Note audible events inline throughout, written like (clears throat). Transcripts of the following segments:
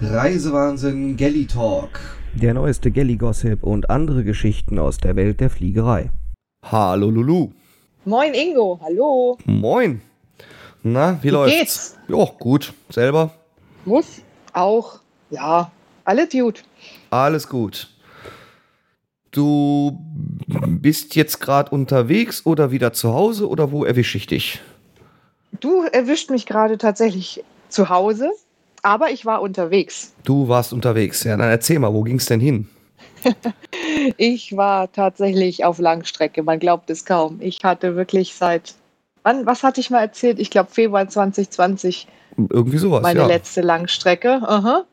Reisewahnsinn Galley Talk. Der neueste Galley-Gossip und andere Geschichten aus der Welt der Fliegerei. Hallo Lulu. Moin Ingo, hallo. Moin. Na, wie, Wie läuft's? geht's? Ja, gut. Selber? Muss auch, ja, alles gut. Alles gut. Du bist jetzt gerade unterwegs oder wieder zu Hause oder wo erwische ich dich? Du erwischt mich gerade tatsächlich zu Hause, aber ich war unterwegs. Du warst unterwegs. Ja, dann erzähl mal, wo ging's denn hin? (laughs) Ich war tatsächlich auf Langstrecke, man glaubt es kaum. Ich hatte wirklich seit, wann, was hatte ich mal erzählt? Ich glaube Februar 2020 Irgendwie sowas, meine ja. letzte Langstrecke. Aha.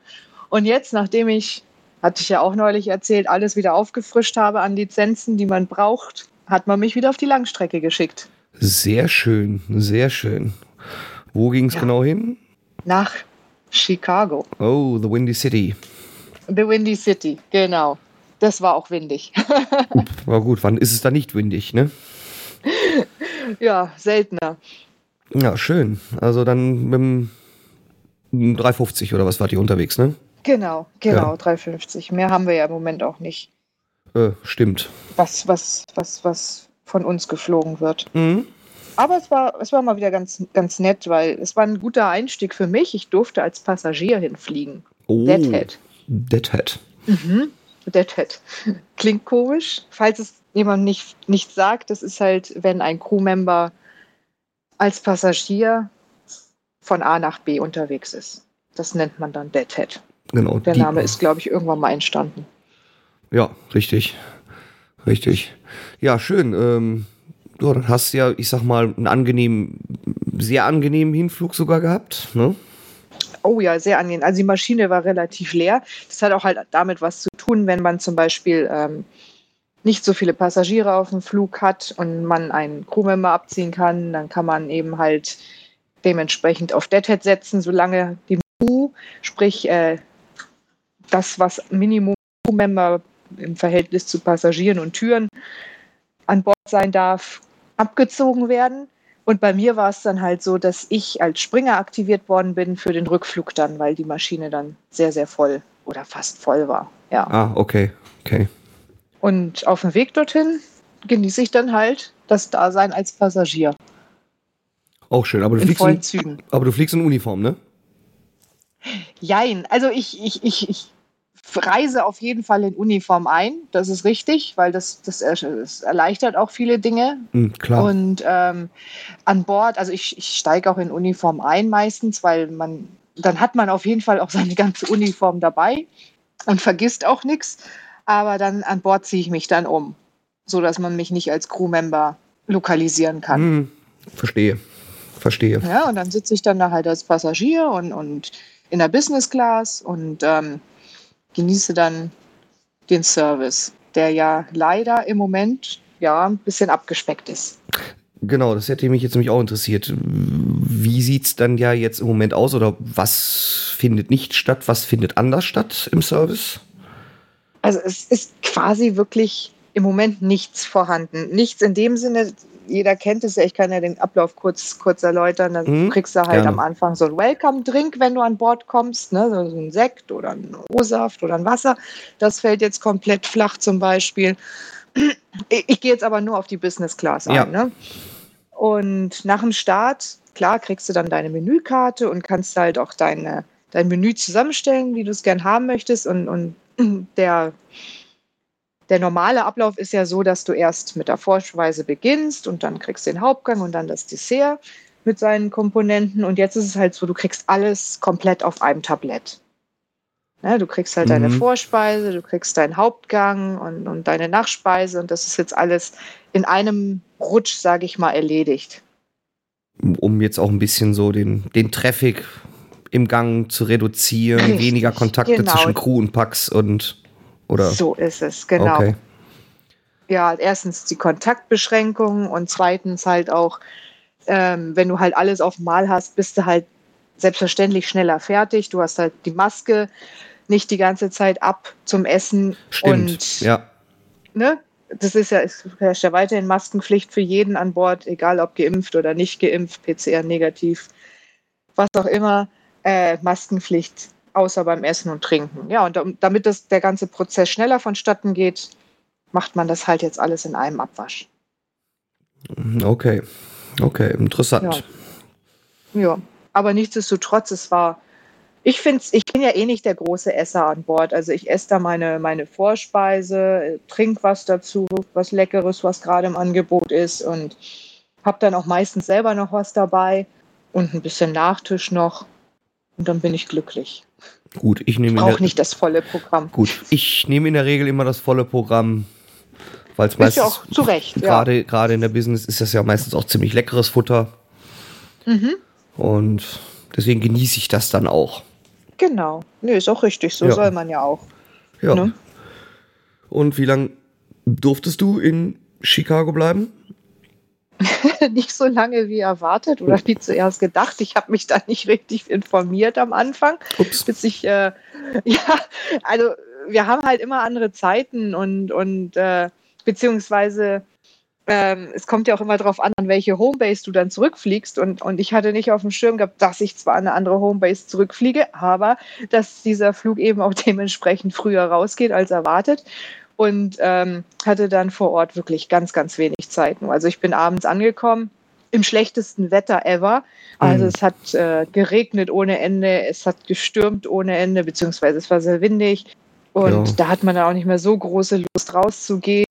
Und jetzt, nachdem ich, hatte ich ja auch neulich erzählt, alles wieder aufgefrischt habe an Lizenzen, die man braucht, hat man mich wieder auf die Langstrecke geschickt. Sehr schön, sehr schön. Wo ging's Ja. genau hin? Nach Chicago. Oh, the Windy City. The Windy City, genau. Das war auch windig. (laughs) War gut, wann ist es da nicht windig, ne? ja, seltener. Ja, schön. Also dann mit dem 350 oder was wart ihr unterwegs, ne? Genau, genau, Ja. 350. Mehr haben wir ja im Moment auch nicht, Äh, stimmt. was, was, was, was von uns geflogen wird. Mhm. Aber es war, es war mal wieder ganz, ganz nett, weil es war ein guter Einstieg für mich. Ich durfte als Passagier hinfliegen. Oh, Deadhead. Deadhead. Mhm. Deadhead. (laughs) Klingt komisch. Falls es jemand nicht, nicht sagt, das ist halt, wenn ein Crewmember als Passagier von A nach B unterwegs ist. Das nennt man dann Deadhead. Genau. Der Name ist, glaube ich, irgendwann mal entstanden. Ja, richtig. Richtig. Ja, schön. Ähm, ja, dann hast du ja, ich sag mal, einen angenehmen, sehr angenehmen Hinflug sogar gehabt, ne? Oh ja, sehr angenehm. Also die Maschine war relativ leer. Das hat auch halt damit was zu tun, wenn man zum Beispiel ähm, nicht so viele Passagiere auf dem Flug hat und man einen Crewmember abziehen kann, dann kann man eben halt dementsprechend auf Deadhead setzen, solange die Crew, sprich äh, das, was Minimum Crewmember im Verhältnis zu Passagieren und Türen an Bord sein darf, abgezogen werden. Und bei mir war es dann halt so, dass ich als Springer aktiviert worden bin für den Rückflug dann, weil die Maschine dann sehr, sehr voll oder fast voll war. Ja. Ah, okay. Okay. Und auf dem Weg dorthin genieße ich dann halt das Dasein als Passagier Auch schön. Aber du, in fliegst in, Zügen. aber du fliegst in Uniform, ne? Jein, also ich, ich, ich, ich reise auf jeden Fall in Uniform ein, das ist richtig, weil das, das, das erleichtert auch viele Dinge. Hm, klar. Und ähm, an Bord, also ich, ich steige auch in Uniform ein meistens, weil man, dann hat man auf jeden Fall auch (laughs) seine ganze Uniform dabei und vergisst auch nichts. Aber dann an Bord ziehe ich mich dann um, sodass man mich nicht als Crewmember lokalisieren kann. Hm, verstehe. Verstehe. Ja, und dann sitze ich dann da halt als Passagier und, und in der Business Class und ähm, genieße dann den Service, der ja leider im Moment ja ein bisschen abgespeckt ist. Genau, das hätte mich jetzt nämlich auch interessiert. Wie sieht's dann ja jetzt im Moment aus oder was findet nicht statt, was findet anders statt im Service? Also es ist quasi wirklich im Moment nichts vorhanden. Nichts in dem Sinne, jeder kennt es ja, ich kann ja den Ablauf kurz, kurz erläutern. Dann Mhm, kriegst du halt gerne. am Anfang so ein Welcome-Drink, wenn du an Bord kommst, ne? so ein Sekt oder ein O-Saft oder ein Wasser. Das fällt jetzt komplett flach zum Beispiel. Ich, ich gehe jetzt aber nur auf die Business Class ein. Ja. Ne? Und nach dem Start, klar, kriegst du dann deine Menükarte und kannst halt auch deine, dein Menü zusammenstellen, wie du es gern haben möchtest. Und, und (clears throat) der, der normale Ablauf ist ja so, dass du erst mit der Vorspeise beginnst und dann kriegst du den Hauptgang und dann das Dessert mit seinen Komponenten. Und jetzt ist es halt so, du kriegst alles komplett auf einem Tablett. Ne, du kriegst halt deine Mhm. Vorspeise, du kriegst deinen Hauptgang und, und deine Nachspeise und das ist jetzt alles in einem Rutsch, sage ich mal, erledigt. Um jetzt auch ein bisschen so den, den Traffic im Gang zu reduzieren, Richtig, weniger Kontakte genau. zwischen Crew und Pax und oder So ist es, genau. okay. ja, erstens die Kontaktbeschränkungen und zweitens halt auch, ähm, wenn du halt alles auf Mal hast, bist du halt selbstverständlich schneller fertig. Du hast halt die Maske nicht die ganze Zeit ab zum Essen. Stimmt. Und ja. ne, das ist ja, es herrscht ja weiterhin Maskenpflicht für jeden an Bord, egal ob geimpft oder nicht geimpft, PCR negativ, was auch immer. Äh, Maskenpflicht außer beim Essen und Trinken. Ja, und damit das, der ganze Prozess schneller vonstatten geht, macht man das halt jetzt alles in einem Abwasch. Okay, okay, interessant. Ja, ja. aber nichtsdestotrotz, es war, ich finde ich bin ja eh nicht der große Esser an Bord. Also ich esse da meine, meine Vorspeise, trinke was dazu, was Leckeres, was gerade im Angebot ist und habe dann auch meistens selber noch was dabei und ein bisschen Nachtisch noch und dann bin ich glücklich. Gut, ich nehme auch nicht das volle Programm. Gut, ich nehme in der Regel immer das volle Programm, weil es meistens ja auch zu Recht. Gerade ja. gerade in der Business ist das ja meistens auch ziemlich leckeres Futter. Mhm. Und deswegen genieße ich das dann auch. Genau. Nee, ist auch richtig. So ja. soll man ja auch. Ja. Ne? Und wie lange durftest du in Chicago bleiben? (laughs) nicht so lange wie erwartet oder wie zuerst gedacht. Ich habe mich da nicht richtig informiert am Anfang. Ups. Bis ich, äh, (laughs) ja, also wir haben halt immer andere Zeiten und, und äh, beziehungsweise ähm, es kommt ja auch immer darauf an, an welche Homebase du dann zurückfliegst. Und, und ich hatte nicht auf dem Schirm gehabt, dass ich zwar an eine andere Homebase zurückfliege, aber dass dieser Flug eben auch (laughs) dementsprechend früher rausgeht als erwartet und ähm, hatte dann vor Ort wirklich ganz, ganz wenig Zeit. Also ich bin abends angekommen, im schlechtesten Wetter ever. Also mhm. es hat äh, geregnet ohne Ende, es hat gestürmt ohne Ende, beziehungsweise es war sehr windig. Und ja. da hat man dann auch nicht mehr so große Lust rauszugehen.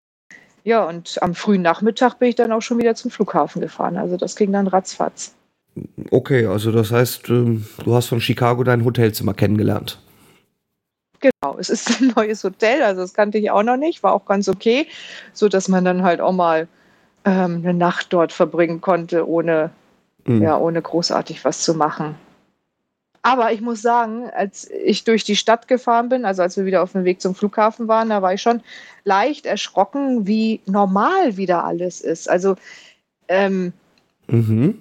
Ja, und am frühen Nachmittag bin ich dann auch schon wieder zum Flughafen gefahren. Also das ging dann ratzfatz. Okay, also das heißt, ähm, du hast von Chicago dein Hotelzimmer kennengelernt. Genau, es ist (laughs) ein neues Hotel, also das kannte ich auch noch nicht, war auch ganz okay, so dass man dann halt auch mal ähm, eine Nacht dort verbringen konnte, ohne, mhm. ja, ohne großartig was zu machen. Aber ich muss sagen, als ich durch die Stadt gefahren bin, also als wir wieder auf dem Weg zum Flughafen waren, da war ich schon leicht erschrocken, wie normal wieder alles ist. Also ähm, mhm.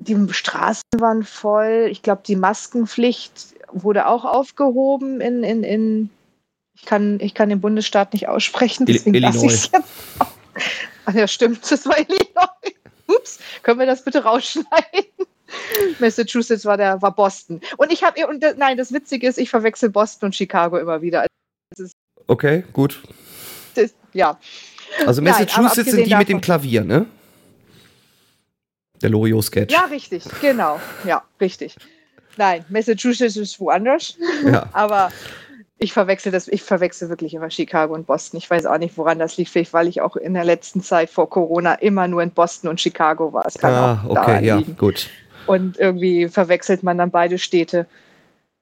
die Straßen waren voll. Ich glaube, die Maskenpflicht wurde auch aufgehoben in, in, in ich, kann, ich kann den Bundesstaat nicht aussprechen, deswegen lasse ich es jetzt. Ach ja, stimmt, (laughs) das war Illinois. Ups, können wir das bitte rausschneiden? (laughs) Massachusetts war der war Boston. Und ich habe und nein, das Witzige ist, ich verwechsel Boston und Chicago immer wieder. Also okay, gut. Das, ja. Also Massachusetts nein, sind die davon, mit dem Klavier, ne? Der Loriot-Sketch. Ja, richtig, genau. Ja, richtig. Nein, Massachusetts ist woanders. Ja. (laughs) Aber ich verwechsel das, ich verwechsel wirklich immer Chicago und Boston. Ich weiß auch nicht, woran das liegt, vielleicht weil ich auch in der letzten Zeit vor Corona immer nur in Boston und Chicago war. Es kann ah, okay, ja, liegen. gut. Und irgendwie verwechselt man dann beide Städte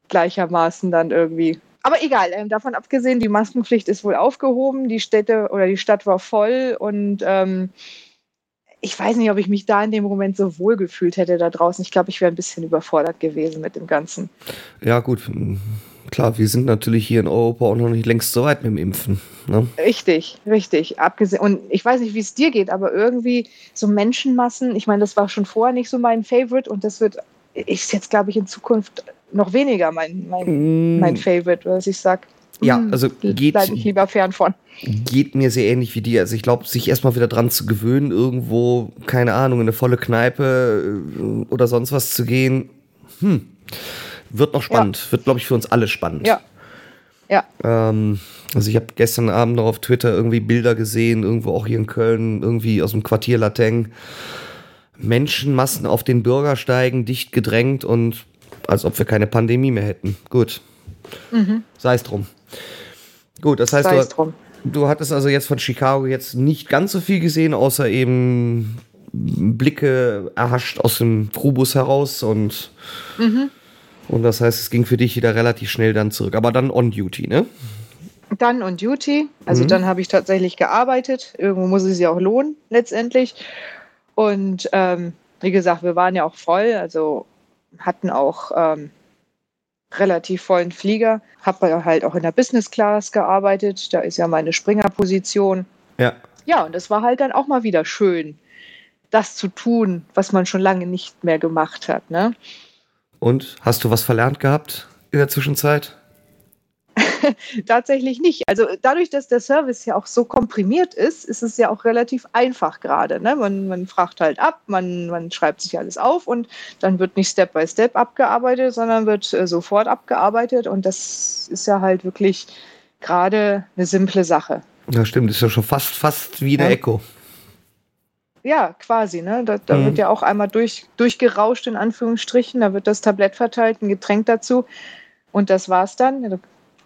gleichermaßen dann irgendwie. Aber egal, ähm, davon abgesehen, die Maskenpflicht ist wohl aufgehoben, die Städte oder die Stadt war voll und ähm, ich weiß nicht, ob ich mich da in dem Moment so wohl gefühlt hätte da draußen. Ich glaube, ich wäre ein bisschen überfordert gewesen mit dem Ganzen. Ja, gut. Klar, wir sind natürlich hier in Europa auch noch nicht längst so weit mit dem Impfen. Ne? Richtig, richtig. Abgesehen, und ich weiß nicht, wie es dir geht, aber irgendwie so Menschenmassen, ich meine, das war schon vorher nicht so mein Favorite und das wird, ist jetzt, glaube ich, in Zukunft noch weniger mein, mein, mm. mein Favorite, was ich sage. Ja, hm, also geht. Bleibe ich lieber fern von. Geht mir sehr ähnlich wie dir. Also ich glaube, sich erstmal wieder dran zu gewöhnen, irgendwo, keine Ahnung, in eine volle Kneipe äh, oder sonst was zu gehen, hm, wird noch spannend. Ja. Wird, glaube ich, für uns alle spannend. Ja. Ja. Ähm, also ich habe gestern Abend noch auf Twitter irgendwie Bilder gesehen, irgendwo auch hier in Köln, irgendwie aus dem Quartier Lateng. Menschenmassen auf den Bürgersteigen, dicht gedrängt und als ob wir keine Pandemie mehr hätten. Gut. Mhm. Sei es drum. Gut, das heißt, du, du, hattest also jetzt von Chicago jetzt nicht ganz so viel gesehen, außer eben Blicke erhascht aus dem Trubus heraus und, mhm. und das heißt, es ging für dich wieder relativ schnell dann zurück. Aber dann on duty, ne? Dann on duty. Also mhm. dann habe ich tatsächlich gearbeitet. Irgendwo muss es sich auch lohnen, letztendlich. Und ähm, wie gesagt, wir waren ja auch voll, also hatten auch ähm, relativ vollen Flieger. Habe halt auch in der Business Class gearbeitet. Da ist ja meine Springerposition. Ja. Ja, und das war halt dann auch mal wieder schön, das zu tun, was man schon lange nicht mehr gemacht hat. Ne? Und hast du was verlernt gehabt in der Zwischenzeit? (laughs) tatsächlich nicht. Also dadurch, dass der Service ja auch so komprimiert ist, ist es ja auch relativ einfach gerade. Ne? Man, man fragt halt ab, man, man schreibt sich alles auf und dann wird nicht Step by Step abgearbeitet, sondern wird äh, sofort abgearbeitet. Und das ist ja halt wirklich gerade eine simple Sache. Ja, stimmt, ist ja schon fast, fast wie der ja. Echo. Ja, quasi. Ne? Da, da mhm. wird ja auch einmal durch, durchgerauscht, in Anführungsstrichen. Da wird das Tablett verteilt, ein Getränk dazu. Und das war's dann.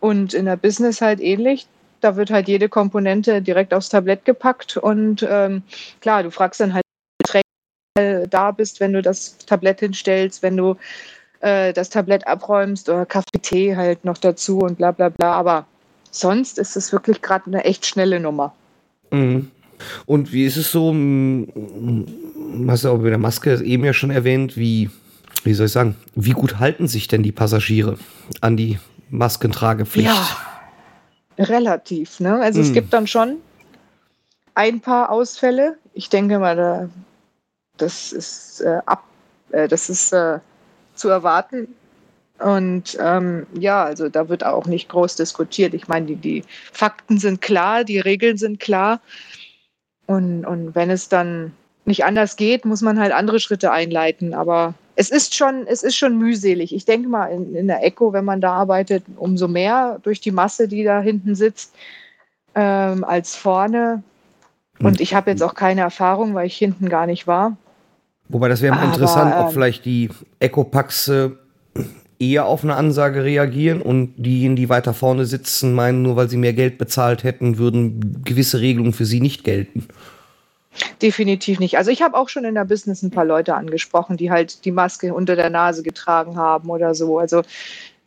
Und in der Business halt ähnlich. Da wird halt jede Komponente direkt aufs Tablett gepackt. Und ähm, klar, du fragst dann halt, da bist, wenn du das Tablett hinstellst, wenn du äh, das Tablett abräumst oder Kaffee, Tee halt noch dazu und bla bla bla. Aber sonst ist es wirklich gerade eine echt schnelle Nummer. Mhm. Und wie ist es so, hast du auch mit der Maske eben ja schon erwähnt, wie, wie soll ich sagen, wie gut halten sich denn die Passagiere an die Maskentragepflicht? Ja, relativ. Ne? Also hm. es gibt dann schon ein paar Ausfälle. Ich denke mal, da, das ist äh, ab, äh, das ist äh, zu erwarten. Und ähm, ja, also da wird auch nicht groß diskutiert. Ich meine, die, die Fakten sind klar, die Regeln sind klar. Und, und wenn es dann nicht anders geht, muss man halt andere Schritte einleiten. Aber es ist schon, es ist schon mühselig. Ich denke mal, in, in der Echo, wenn man da arbeitet, umso mehr durch die Masse, die da hinten sitzt, ähm, als vorne. Und ich habe jetzt auch keine Erfahrung, weil ich hinten gar nicht war. Wobei das wäre interessant, ob ähm, vielleicht die Echo-Packs äh, eher auf eine Ansage reagieren und diejenigen, die weiter vorne sitzen, meinen, nur weil sie mehr Geld bezahlt hätten, würden gewisse Regelungen für sie nicht gelten. Definitiv nicht. Also ich habe auch schon in der Business ein paar Leute angesprochen, die halt die Maske unter der Nase getragen haben oder so. Also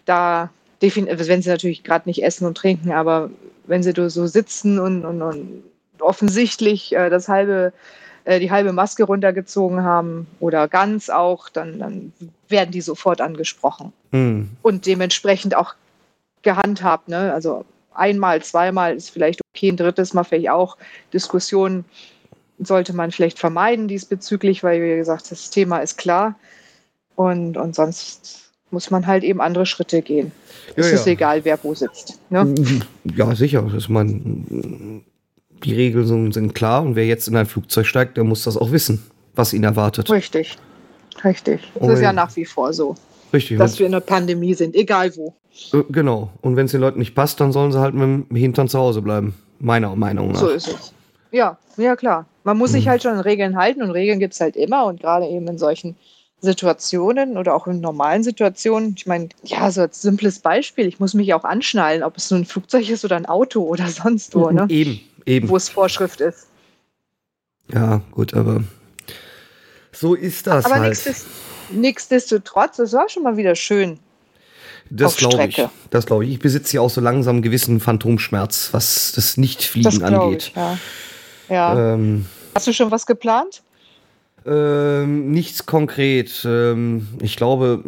da, wenn sie natürlich gerade nicht essen und trinken, aber wenn sie so sitzen und, und, und offensichtlich äh, das halbe äh, die halbe Maske runtergezogen haben oder ganz auch, dann, dann werden die sofort angesprochen. Mhm. Und dementsprechend auch gehandhabt. Ne? Also einmal, zweimal ist vielleicht okay, ein drittes Mal vielleicht auch. Diskussionen sollte man vielleicht vermeiden diesbezüglich, weil, wie gesagt, das Thema ist klar. Und, und sonst muss man halt eben andere Schritte gehen. Ja, es ist ja. egal, wer wo sitzt. Ne? Ja, sicher. Dass man die Regeln sind klar und wer jetzt in ein Flugzeug steigt, der muss das auch wissen, was ihn erwartet. Richtig, richtig. Das oh, ist ja nach wie vor so. Richtig. Dass wir in der Pandemie sind, egal wo. Äh, genau. Und wenn es den Leuten nicht passt, dann sollen sie halt mit dem Hintern zu Hause bleiben. Meiner Meinung nach. So ist es. Ja, ja klar. Man muss hm. sich mhm. halt schon an Regeln halten und Regeln gibt es halt immer und gerade eben in solchen Situationen oder auch in normalen Situationen. Ich meine, ja, so als simples Beispiel, ich muss mich auch anschnallen, ob es nun ein Flugzeug ist oder ein Auto oder sonst wo. Ne? Eben, Eben. wo es Vorschrift ist. Ja, gut, aber so ist das aber halt. nichtsdestotrotz, es war schon mal wieder schön. Das glaube ich. Das glaube ich. Ich besitze ja auch so langsam einen gewissen Phantomschmerz, was das Nichtfliegen das angeht. Ich, ja. Ja. Ähm, Hast du schon was geplant? Ähm, nichts konkret. Ähm, ich glaube,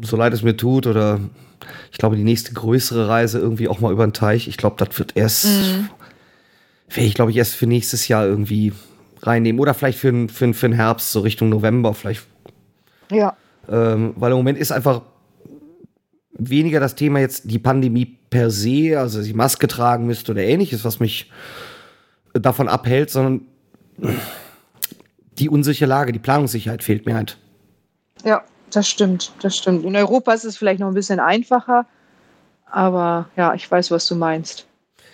so leid es mir tut, oder ich glaube, die nächste größere Reise irgendwie auch mal über den Teich. Ich glaube, das wird erst mhm werde ich, glaube ich, erst für nächstes Jahr irgendwie reinnehmen. Oder vielleicht für, für, für den Herbst, so Richtung November vielleicht. Ja. Ähm, weil im Moment ist einfach weniger das Thema jetzt die Pandemie per se, also ich Maske tragen müsste oder ähnliches, was mich davon abhält, sondern die unsichere Lage, die Planungssicherheit fehlt mir halt. Ja, das stimmt, das stimmt. In Europa ist es vielleicht noch ein bisschen einfacher, aber ja, ich weiß, was du meinst.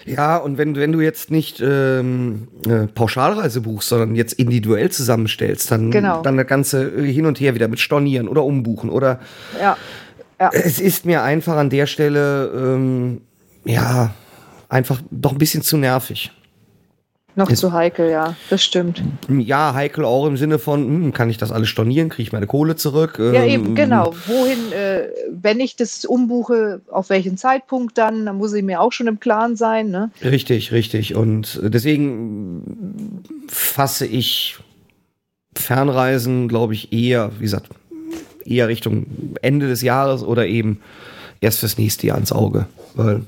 Ja, und wenn, wenn du jetzt nicht ähm, äh, Pauschalreise buchst, sondern jetzt individuell zusammenstellst, dann, genau. dann das Ganze hin und her wieder mit Stornieren oder umbuchen oder. Ja. ja. Es ist mir einfach an der Stelle, ähm, ja, einfach doch ein bisschen zu nervig. Noch ist, zu heikel, ja, das stimmt. Ja, heikel auch im Sinne von, hm, kann ich das alles stornieren, kriege ich meine Kohle zurück? Ja, ähm, eben, genau. Wohin, äh, wenn ich das umbuche, auf welchen Zeitpunkt dann, dann muss ich mir auch schon im Klaren sein. Ne? Richtig, richtig. Und deswegen fasse ich Fernreisen, glaube ich, eher, wie gesagt, eher Richtung Ende des Jahres oder eben erst fürs nächste Jahr ins Auge. Weil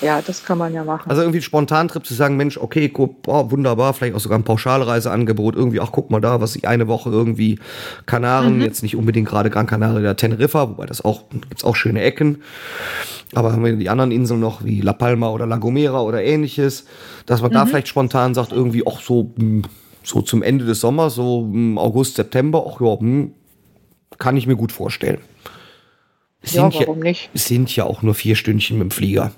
Ja, das kann man ja machen. Also irgendwie ein Spontantrip zu sagen, Mensch, okay, boah, wunderbar, vielleicht auch sogar ein Pauschalreiseangebot, irgendwie, ach guck mal da, was ich eine Woche irgendwie Kanaren, Mhm. jetzt nicht unbedingt gerade Gran Canaria oder Teneriffa, wobei das auch, gibt's auch schöne Ecken. Aber haben wir die anderen Inseln noch, wie La Palma oder La Gomera oder ähnliches, dass man Mhm. da vielleicht spontan sagt, irgendwie auch so, hm, so zum Ende des Sommers, so hm, August, September, ach ja, hm, kann ich mir gut vorstellen. Es ja, sind warum nicht? es sind ja auch nur vier Stündchen mit dem Flieger.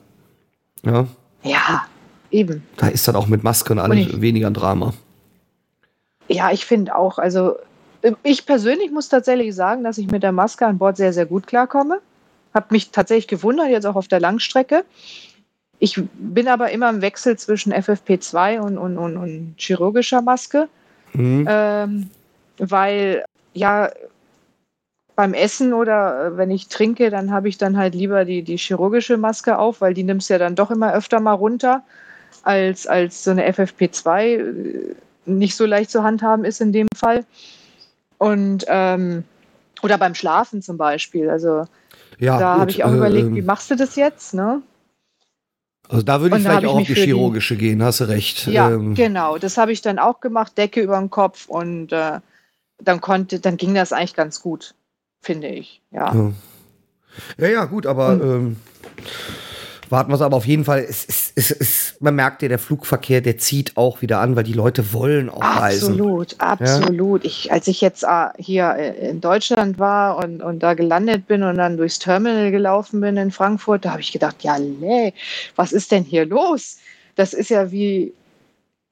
Ja, Ja, eben. da ist dann auch mit Maske und ich- weniger ein Drama. Ja, ich finde auch, also äh, ich persönlich muss tatsächlich sagen, dass ich mit der Maske an Bord sehr, sehr gut klarkomme. Hab mich tatsächlich gewundert, jetzt auch auf der Langstrecke. Ich bin aber immer im Wechsel zwischen FFP2 und, und, und, und chirurgischer Maske, Mhm. ähm, weil ja beim Essen oder äh, wenn ich trinke, dann habe ich dann halt lieber die, die chirurgische Maske auf, weil die nimmst ja dann doch immer öfter mal runter, als, als so eine FFP2 äh, nicht so leicht zu handhaben ist in dem Fall. Und ähm, oder beim Schlafen zum Beispiel. Also ja, da habe ich auch äh, überlegt, ähm, wie machst du das jetzt? Ne? Also da würde ich vielleicht auch auf die für die- chirurgische gehen, hast du recht. Ja, Ähm, genau. Das habe ich dann auch gemacht, Decke über den Kopf und äh, dann konnte, dann ging das eigentlich ganz gut, finde ich. Ja. ja. ja, ja, gut, aber Und- ähm, warten wir es aber auf jeden Fall. Es, es, es, es, man merkt ja, der Flugverkehr, der zieht auch wieder an, weil die Leute wollen auch reisen. Absolut, absolut. Ich, als ich jetzt äh, hier äh, in Deutschland war und, und da gelandet bin und dann durchs Terminal gelaufen bin in Frankfurt, da habe ich gedacht, ja, nee, was ist denn hier los? Das ist ja wie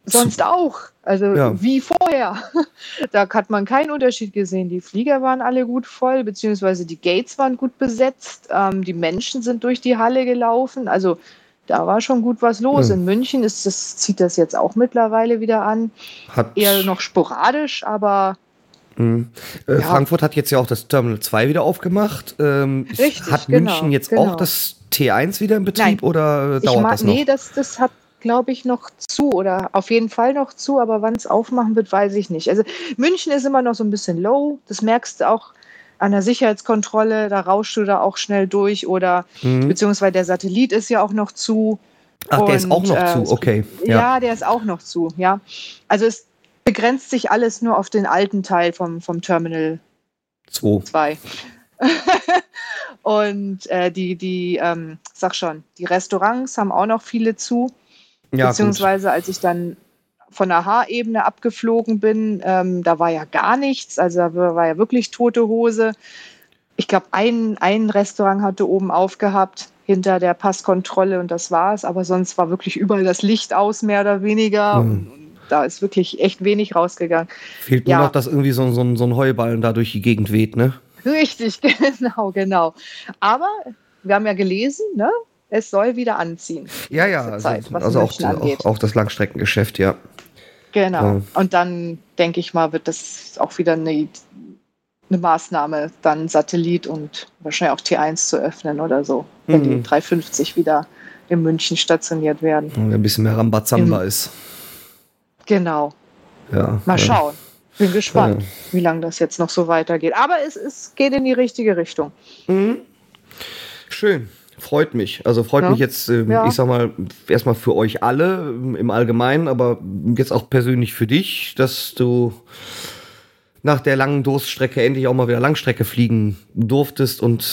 sonst auch. Also Ja. wie vorher. (laughs) Da hat man keinen Unterschied gesehen. Die Flieger waren alle gut voll, beziehungsweise die Gates waren gut besetzt. Ähm, die Menschen sind durch die Halle gelaufen. Also da war schon gut was los. Ja. In München ist das, zieht das jetzt auch mittlerweile wieder an Hat, eher noch sporadisch, aber Mhm. Äh, Ja. Frankfurt hat jetzt ja auch das Terminal 2 wieder aufgemacht. Ähm, Richtig, hat genau, München jetzt genau. auch das T1 wieder in Betrieb Nein. oder ich dauert mag, das noch? nee, das, das hat, glaube ich, noch zu oder auf jeden Fall noch zu, aber wann es aufmachen wird, weiß ich nicht. Also München ist immer noch so ein bisschen low, das merkst du auch an der Sicherheitskontrolle, da rauschst du da auch schnell durch oder Mhm. beziehungsweise der Satellit ist ja auch noch zu. Ach, der ist Und, auch noch äh, zu, okay. Ja. Ja. der ist auch noch zu, ja. Also es begrenzt sich alles nur auf den alten Teil vom, vom Terminal Zwei. zwei. (laughs) und äh, die, die, ähm, sag schon, die Restaurants haben auch noch viele zu. Ja, gut. beziehungsweise als ich dann von der H-Ebene abgeflogen bin, ähm, da war ja gar nichts. Also da war ja wirklich tote Hose. Ich glaube, ein, ein Restaurant hatte oben aufgehabt hinter der Passkontrolle und das war's. Aber sonst war wirklich überall das Licht aus, mehr oder weniger. Hm. Und, und da ist wirklich echt wenig rausgegangen. Fehlt nur ja. noch, dass irgendwie so, so, ein- so ein Heuballen da durch die Gegend weht, ne? Richtig, (laughs) genau, genau. Aber wir haben ja gelesen, ne? Es soll wieder anziehen. Ja, ja, also, Zeit, was also auch, auch, auch das Langstreckengeschäft, ja. Genau. Ja. Und dann denke ich mal, wird das auch wieder eine, eine Maßnahme, dann Satellit und wahrscheinlich auch T1 zu öffnen oder so, wenn die Mhm. 350 wieder in München stationiert werden. Wenn ein bisschen mehr Rambazamba ist. Genau. Ja. Mal ja. schauen. Bin gespannt, Ja. wie lange das jetzt noch so weitergeht. Aber es, es geht in die richtige Richtung. Mhm. Schön. Freut mich. Also freut Ja. mich jetzt, ähm, Ja. ich sag mal, erstmal für euch alle im Allgemeinen, aber jetzt auch persönlich für dich, dass du nach der langen Durststrecke endlich auch mal wieder Langstrecke fliegen durftest und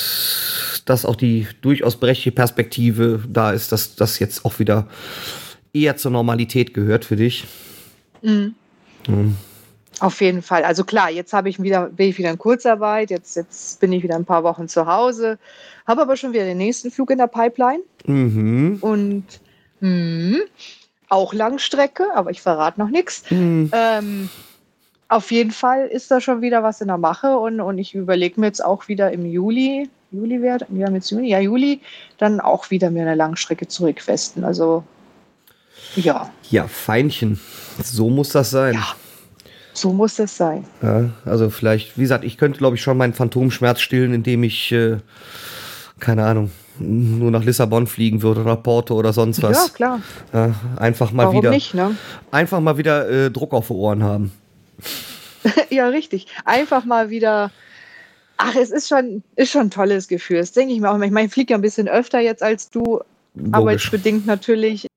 dass auch die durchaus berechtigte Perspektive da ist, dass das jetzt auch wieder eher zur Normalität gehört für dich. Mhm. Mhm. Auf jeden Fall. Also klar, jetzt habe ich wieder, bin ich wieder in Kurzarbeit, jetzt, jetzt bin ich wieder ein paar Wochen zu Hause, habe aber schon wieder den nächsten Flug in der Pipeline. Mhm. Und mh, auch Langstrecke, aber ich verrate noch nichts. Mhm. Ähm, auf jeden Fall ist da schon wieder was in der Mache und, und ich überlege mir jetzt auch wieder im Juli, Juli wäre, wir haben jetzt Juni, ja Juli, dann auch wieder mir eine Langstrecke zurückwesten. Also ja, Ja, Feinchen. So muss das sein. ja, so muss das sein. Ja, also vielleicht, wie gesagt, ich könnte, glaube ich, schon meinen Phantomschmerz stillen, indem ich, äh, keine Ahnung, nur nach Lissabon fliegen würde, nach Porto oder sonst Ja, was. klar. Ja, einfach mal Warum wieder, nicht, ne? einfach mal wieder äh, Druck auf die Ohren haben. (laughs) ja, richtig. Einfach mal wieder. Ach, es ist schon, ist schon ein tolles Gefühl. Das denke ich mir auch. Ich meine, ich fliege ja ein bisschen öfter jetzt als du. arbeitsbedingt natürlich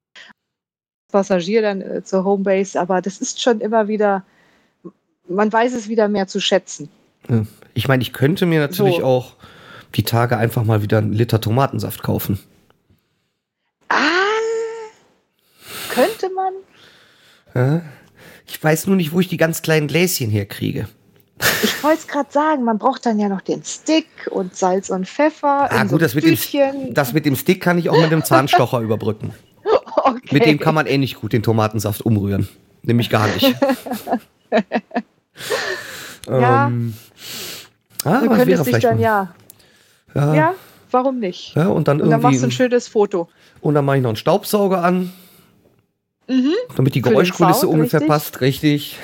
Passagier dann äh, zur Homebase, aber das ist schon immer wieder, man weiß es wieder mehr zu schätzen. Ich meine, ich könnte mir natürlich So. auch die Tage einfach mal wieder einen Liter Tomatensaft kaufen. Ah, könnte man? Ja? Ich weiß nur nicht, wo ich die ganz kleinen Gläschen herkriege. Ich wollte es gerade sagen, man braucht dann ja noch den Stick und Salz und Pfeffer. Ah, in so gut, das mit, dem, das mit dem Stick kann ich auch mit dem Zahnstocher (laughs) überbrücken. okay. Mit dem kann man eh nicht gut den Tomatensaft umrühren. Nämlich gar nicht. (laughs) Ja. Ähm, ah, Du könntest dich dann ja. ja, Ja, warum nicht? ja, und dann Und dann machst du ein schönes Foto. Und dann mache ich noch einen Staubsauger an, Mhm. damit die Geräuschkulisse Sound, ungefähr richtig? passt. Richtig.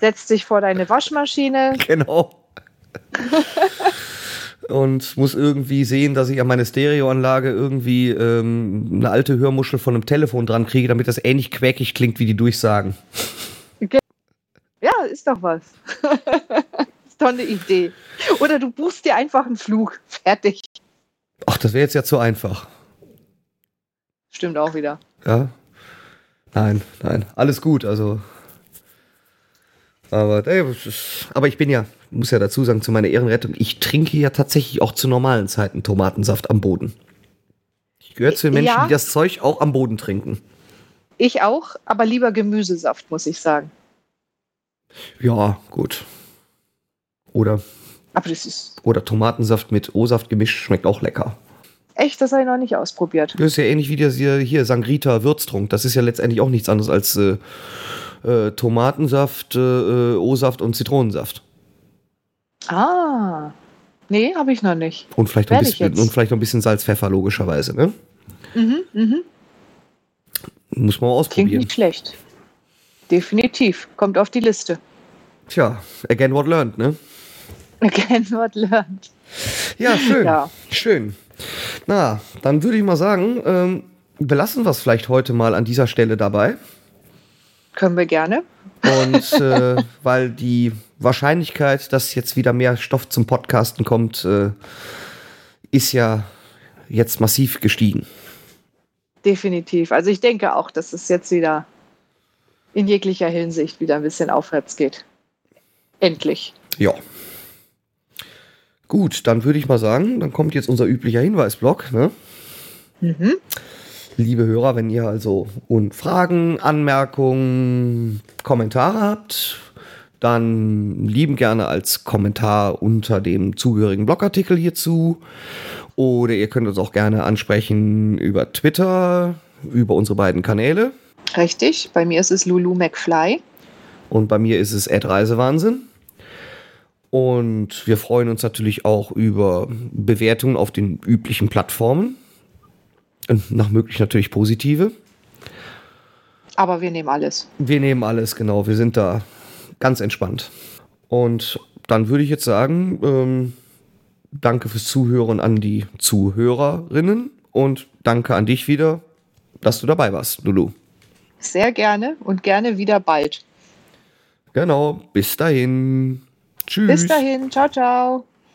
Setzt dich vor deine Waschmaschine. (laughs) Genau. Und muss irgendwie sehen, dass ich an meine Stereoanlage irgendwie ähm, eine alte Hörmuschel von einem Telefon dran kriege, damit das ähnlich quäkig klingt wie die Durchsagen. Ja, ist doch was. (laughs) ist doch eine Idee. Oder du buchst dir einfach einen Flug. Fertig. Ach, das wäre jetzt ja zu einfach. Stimmt auch wieder. Ja. Nein, nein, alles gut, also. Aber, ey, aber ich bin ja, muss ja dazu sagen, zu meiner Ehrenrettung, ich trinke ja tatsächlich auch zu normalen Zeiten Tomatensaft am Boden. Ich gehöre zu den Menschen, Ja. die das Zeug auch am Boden trinken. Ich auch, aber lieber Gemüsesaft, muss ich sagen. Ja, gut. Oder, Aber das ist oder Tomatensaft mit O-Saft gemischt schmeckt auch lecker. echt, das habe ich noch nicht ausprobiert. Das ist ja ähnlich wie das hier, hier Sangrita Würztrunk. Das ist ja letztendlich auch nichts anderes als äh, äh, Tomatensaft, äh, O-Saft und Zitronensaft. Ah. Nee, habe ich noch nicht. Und vielleicht, noch ein Werde ich bisschen, und vielleicht noch ein bisschen Salz, Pfeffer, logischerweise. Ne? Mhm, mhm. Muss man mal Klingt ausprobieren. nicht schlecht. Definitiv. Kommt auf die Liste. Tja, again what learned, ne? Again what learned. Ja, schön. Ja. Schön. Na, dann würde ich mal sagen, ähm, belassen wir es vielleicht heute mal an dieser Stelle dabei. Können wir gerne. Und (laughs) äh, weil die Wahrscheinlichkeit, dass jetzt wieder mehr Stoff zum Podcasten kommt, äh, ist ja jetzt massiv gestiegen. Definitiv. Also ich denke auch, dass es jetzt wieder in jeglicher Hinsicht wieder ein bisschen aufwärts geht. Endlich. Ja. Gut, dann würde ich mal sagen, dann kommt jetzt unser üblicher Hinweisblock. Ne? Mhm. Liebe Hörer, wenn ihr also und Fragen, Anmerkungen, Kommentare habt, dann lieben gerne als Kommentar unter dem zugehörigen Blogartikel hierzu. Oder ihr könnt uns auch gerne ansprechen über Twitter, über unsere beiden Kanäle. Richtig. Bei mir ist es Lulu McFly. Und bei mir ist es Ed Reisewahnsinn. Und wir freuen uns natürlich auch über Bewertungen auf den üblichen Plattformen. Und nach möglich natürlich positive. Aber wir nehmen alles. Wir nehmen alles, genau. Wir sind da ganz entspannt. Und dann würde ich jetzt sagen, ähm, danke fürs Zuhören an die Zuhörerinnen und danke an dich wieder, dass du dabei warst, Lulu. Sehr gerne und gerne wieder bald. Genau, bis dahin. Tschüss. Bis dahin. Ciao, ciao.